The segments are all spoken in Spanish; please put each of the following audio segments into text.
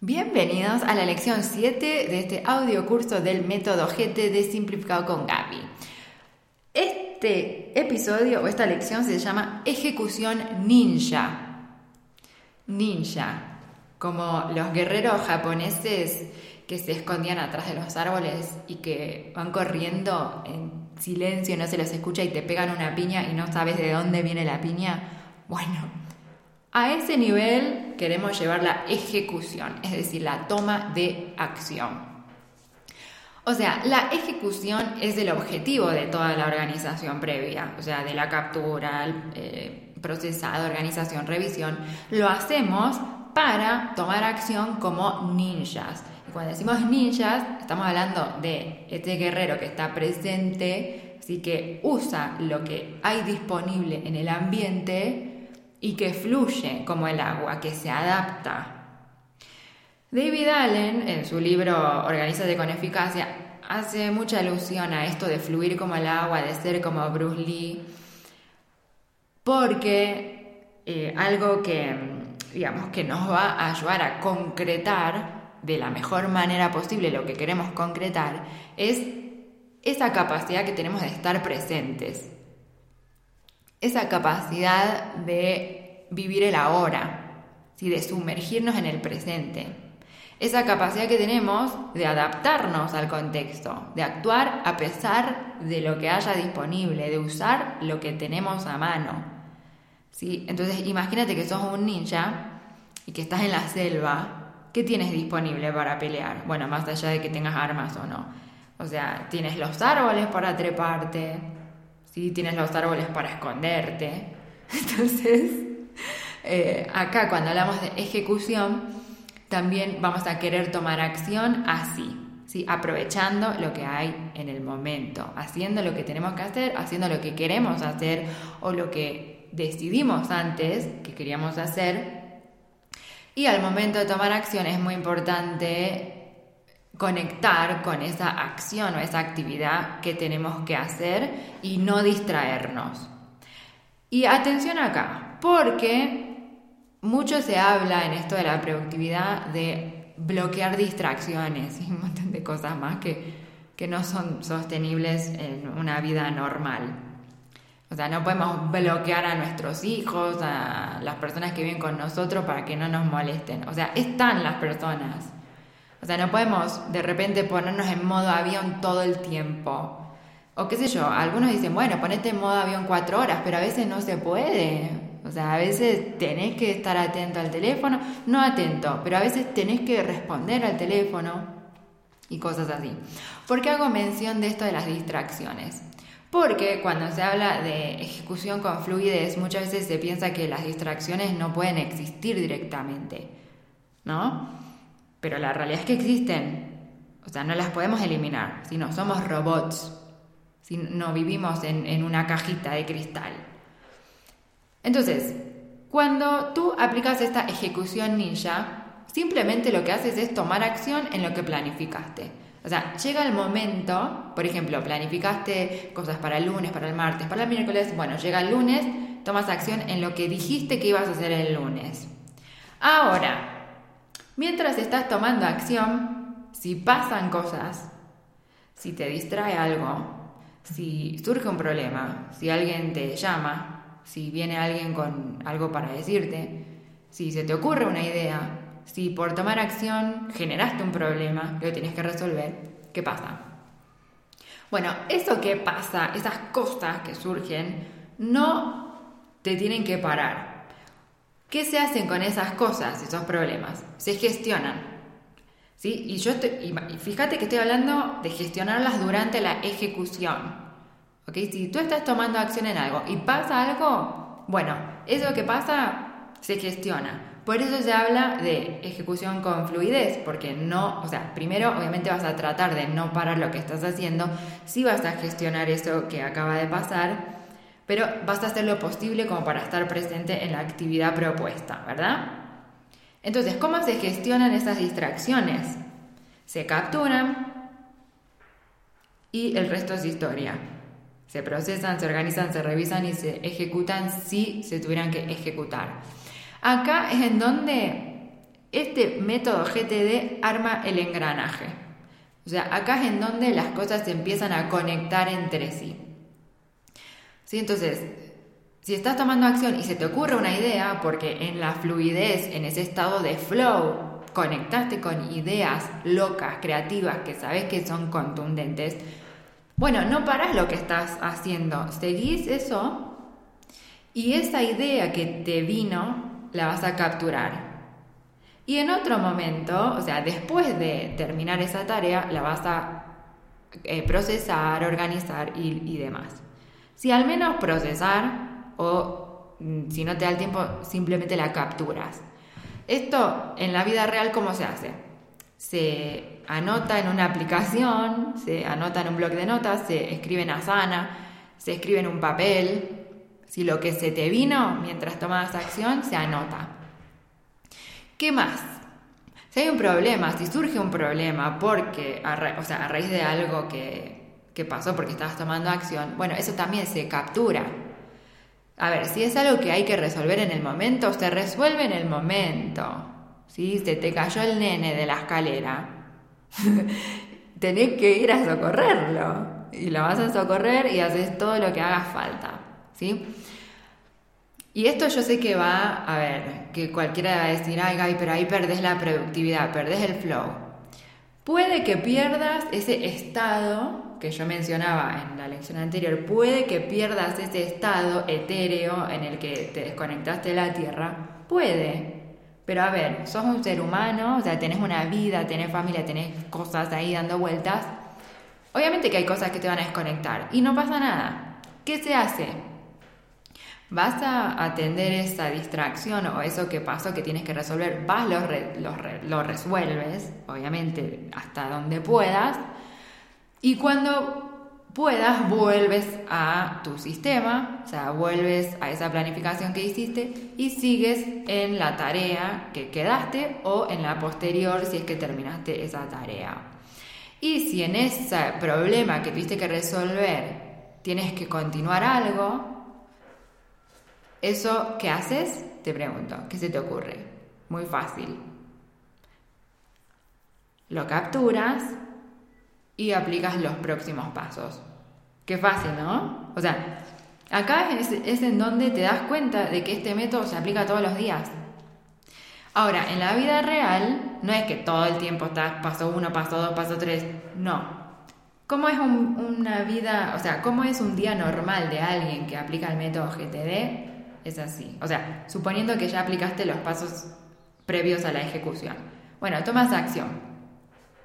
Bienvenidos a la lección 7 de este audio curso del método GT de Simplificado con Gaby. Este episodio o esta lección se llama Ejecución Ninja. Ninja, como los guerreros japoneses que se escondían atrás de los árboles y que van corriendo en silencio, no se los escucha y te pegan una piña y no sabes de dónde viene la piña. Bueno, a ese nivel queremos llevar la ejecución, es decir, la toma de acción. O sea, la ejecución es el objetivo de toda la organización previa, o sea, de la captura, el eh, procesado, organización, revisión. Lo hacemos para tomar acción como ninjas. Cuando decimos ninjas, estamos hablando de este guerrero que está presente, así que usa lo que hay disponible en el ambiente y que fluye como el agua, que se adapta. David Allen, en su libro Organízate con eficacia, hace mucha alusión a esto de fluir como el agua, de ser como Bruce Lee, porque eh, algo que digamos, que nos va a ayudar a concretar de la mejor manera posible lo que queremos concretar, es esa capacidad que tenemos de estar presentes, esa capacidad de vivir el ahora, de sumergirnos en el presente, esa capacidad que tenemos de adaptarnos al contexto, de actuar a pesar de lo que haya disponible, de usar lo que tenemos a mano. ¿sí? Entonces imagínate que sos un ninja y que estás en la selva. ¿Qué tienes disponible para pelear? Bueno, más allá de que tengas armas o no. O sea, tienes los árboles para treparte, ¿sí? tienes los árboles para esconderte. Entonces, eh, acá cuando hablamos de ejecución, también vamos a querer tomar acción así, ¿sí? aprovechando lo que hay en el momento, haciendo lo que tenemos que hacer, haciendo lo que queremos hacer o lo que decidimos antes que queríamos hacer. Y al momento de tomar acción es muy importante conectar con esa acción o esa actividad que tenemos que hacer y no distraernos. Y atención acá, porque mucho se habla en esto de la productividad de bloquear distracciones y un montón de cosas más que, que no son sostenibles en una vida normal. O sea, no podemos bloquear a nuestros hijos, a las personas que viven con nosotros para que no nos molesten. O sea, están las personas. O sea, no podemos de repente ponernos en modo avión todo el tiempo. O qué sé yo, algunos dicen, bueno, ponete en modo avión cuatro horas, pero a veces no se puede. O sea, a veces tenés que estar atento al teléfono, no atento, pero a veces tenés que responder al teléfono y cosas así. ¿Por qué hago mención de esto de las distracciones? Porque cuando se habla de ejecución con fluidez, muchas veces se piensa que las distracciones no pueden existir directamente, ¿no? Pero la realidad es que existen, o sea, no las podemos eliminar, si no somos robots, si no vivimos en, en una cajita de cristal. Entonces, cuando tú aplicas esta ejecución ninja, simplemente lo que haces es tomar acción en lo que planificaste. O sea, llega el momento, por ejemplo, planificaste cosas para el lunes, para el martes, para el miércoles, bueno, llega el lunes, tomas acción en lo que dijiste que ibas a hacer el lunes. Ahora, mientras estás tomando acción, si pasan cosas, si te distrae algo, si surge un problema, si alguien te llama, si viene alguien con algo para decirte, si se te ocurre una idea, si por tomar acción generaste un problema lo tienes que resolver, ¿qué pasa? Bueno, eso que pasa, esas cosas que surgen, no te tienen que parar. ¿Qué se hacen con esas cosas, esos problemas? Se gestionan. ¿Sí? Y yo estoy, fíjate que estoy hablando de gestionarlas durante la ejecución. ¿Ok? Si tú estás tomando acción en algo y pasa algo, bueno, eso que pasa se gestiona. Por eso se habla de ejecución con fluidez, porque no, o sea, primero obviamente vas a tratar de no parar lo que estás haciendo, sí vas a gestionar eso que acaba de pasar, pero vas a hacer lo posible como para estar presente en la actividad propuesta, ¿verdad? Entonces, ¿cómo se gestionan esas distracciones? Se capturan y el resto es historia. Se procesan, se organizan, se revisan y se ejecutan si se tuvieran que ejecutar. Acá es en donde Este método GTD arma el engranaje. O sea, acá es en donde las cosas se empiezan a conectar entre sí. ¿Sí? Entonces, si estás tomando acción y se te ocurre una idea, porque en la fluidez, en ese estado de flow, conectaste con ideas locas, creativas, que sabes que son contundentes, bueno, no paras lo que estás haciendo, seguís eso y esa idea que te vino la vas a capturar. Y en otro momento, o sea, después de terminar esa tarea, la vas a eh, procesar, organizar y, y demás. Si al menos procesar o mm, si no te da el tiempo, simplemente la capturas. Esto en la vida real, ¿cómo se hace? Se anota en una aplicación, se anota en un blog de notas, se escribe en Asana, se escribe en un papel. Si lo que se te vino mientras tomabas acción, se anota. ¿Qué más? Si hay un problema, si surge un problema porque, o sea, a raíz de algo que, que pasó porque estabas tomando acción, bueno, eso también se captura. A ver, si es algo que hay que resolver en el momento, se resuelve en el momento. Si se te cayó el nene de la escalera, tenés que ir a socorrerlo. Y lo vas a socorrer y haces todo lo que haga falta. ¿Sí? Y esto yo sé que va, a ver, que cualquiera va a decir, ay pero ahí perdés la productividad, perdés el flow. Puede que pierdas ese estado que yo mencionaba en la lección anterior, puede que pierdas ese estado etéreo en el que te desconectaste de la Tierra, puede. Pero a ver, sos un ser humano, o sea, tenés una vida, tenés familia, tenés cosas ahí dando vueltas. Obviamente que hay cosas que te van a desconectar y no pasa nada. ¿Qué se hace? vas a atender esa distracción o eso que pasó que tienes que resolver, vas, lo, lo, resuelves, obviamente, hasta donde puedas, y cuando puedas vuelves a tu sistema, o sea, vuelves a esa planificación que hiciste y sigues en la tarea que quedaste o en la posterior si es que terminaste esa tarea. Y si en ese problema que tuviste que resolver tienes que continuar algo, ¿Eso qué haces? Te pregunto, ¿qué se te ocurre? Muy fácil. Lo capturas y aplicas los próximos pasos. Qué fácil, ¿no? O sea, acá es, en donde te das cuenta de que este método se aplica todos los días. Ahora, en la vida real, no es que todo el tiempo estás paso uno, paso dos, paso tres. No. ¿Cómo es una vida, o sea, cómo es un día normal de alguien que aplica el método GTD? es así. O sea, suponiendo que ya aplicaste los pasos previos a la ejecución. Bueno, tomas acción,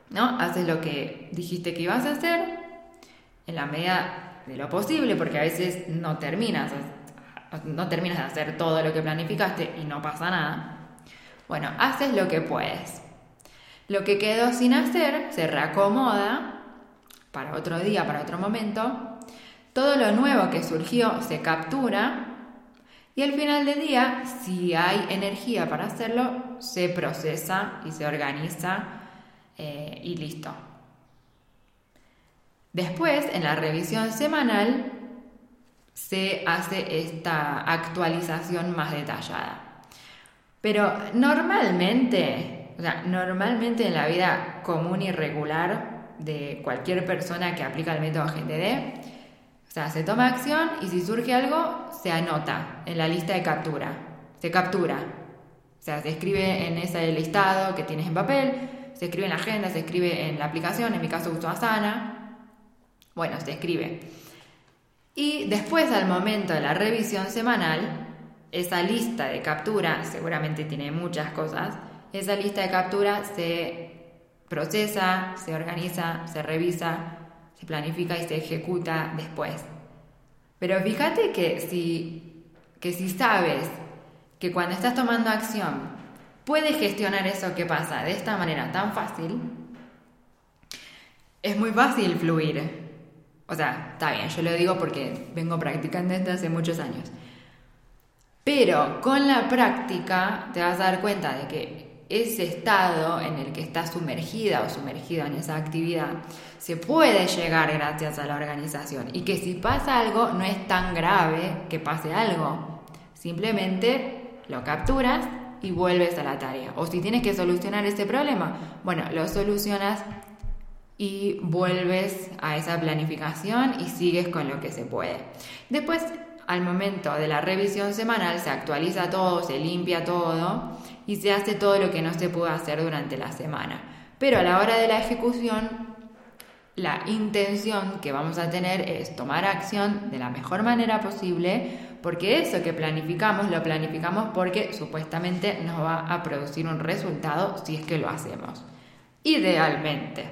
¿no? Haces lo que dijiste que ibas a hacer en la medida de lo posible, porque a veces no terminas, no terminas de hacer todo lo que planificaste y no pasa nada. Bueno, haces lo que puedes. Lo que quedó sin hacer se reacomoda para otro día, para otro momento. Todo lo nuevo que surgió se captura y al final del día, si hay energía para hacerlo, se procesa y se organiza eh, y listo. Después, en la revisión semanal, se hace esta actualización más detallada. Pero normalmente, o sea, normalmente en la vida común y regular de cualquier persona que aplica el método GTD, o sea, se toma acción y si surge algo, se anota en la lista de captura. Se captura. O sea, se escribe en ese listado que tienes en papel, se escribe en la agenda, se escribe en la aplicación, en mi caso uso Asana. Bueno, se escribe. Y después, al momento de la revisión semanal, esa lista de captura, seguramente tiene muchas cosas, esa lista de captura se procesa, se organiza, se revisa se planifica y se ejecuta después. Pero fíjate que si, que si sabes que cuando estás tomando acción puedes gestionar eso que pasa de esta manera tan fácil, es muy fácil fluir. O sea, está bien, yo lo digo porque vengo practicando desde hace muchos años. Pero con la práctica te vas a dar cuenta de que ese estado en el que estás sumergida o sumergido en esa actividad se puede llegar gracias a la organización y que si pasa algo no es tan grave que pase algo. Simplemente lo capturas y vuelves a la tarea. O si tienes que solucionar ese problema, bueno, lo solucionas y vuelves a esa planificación y sigues con lo que se puede. Después, al momento de la revisión semanal, se actualiza todo, se limpia todo y se hace todo lo que no se pudo hacer durante la semana. Pero a la hora de la ejecución, la intención que vamos a tener es tomar acción de la mejor manera posible, porque eso que planificamos lo planificamos porque supuestamente nos va a producir un resultado si es que lo hacemos. Idealmente.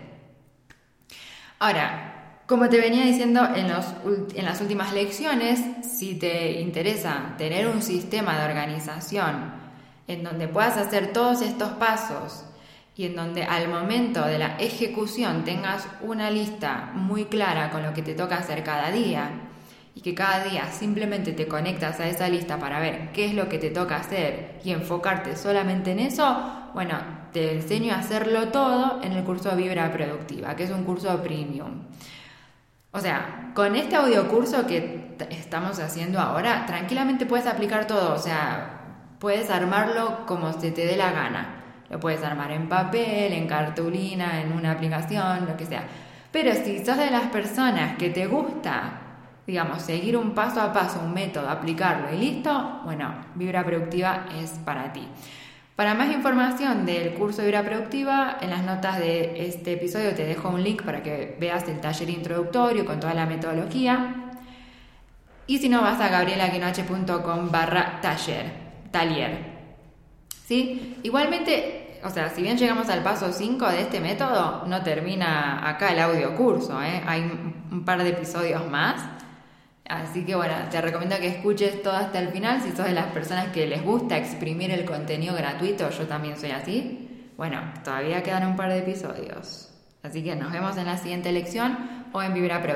Ahora, como te venía diciendo en, en las últimas lecciones, si te interesa tener un sistema de organización en donde puedas hacer todos estos pasos y en donde al momento de la ejecución tengas una lista muy clara con lo que te toca hacer cada día y que cada día simplemente te conectas a esa lista para ver qué es lo que te toca hacer y enfocarte solamente en eso, bueno, te enseño a hacerlo todo en el curso Vibra Productiva, que es un curso premium. O sea, con este audio curso que estamos haciendo ahora, tranquilamente puedes aplicar todo, o sea, puedes armarlo como se te dé la gana. Lo puedes armar en papel, en cartulina, en una aplicación, lo que sea. Pero si sos de las personas que te gusta, digamos, seguir un paso a paso, un método, aplicarlo y listo, bueno, Vibra Productiva es para ti. Para más información del curso Vibra Productiva, en las notas de este episodio te dejo un link para que veas el taller introductorio con toda la metodología. Y si no, vas a gabrielaquinoche.com barra taller, taller. ¿Sí? Igualmente, o sea, si bien llegamos al paso 5 de este método, no termina acá el audio curso, ¿eh? hay un par de episodios más. Así que bueno, te recomiendo que escuches todo hasta el final si sos de las personas que les gusta exprimir el contenido gratuito, yo también soy así. Bueno, todavía quedan un par de episodios. Así que nos vemos en la siguiente lección o en Vibra Pro.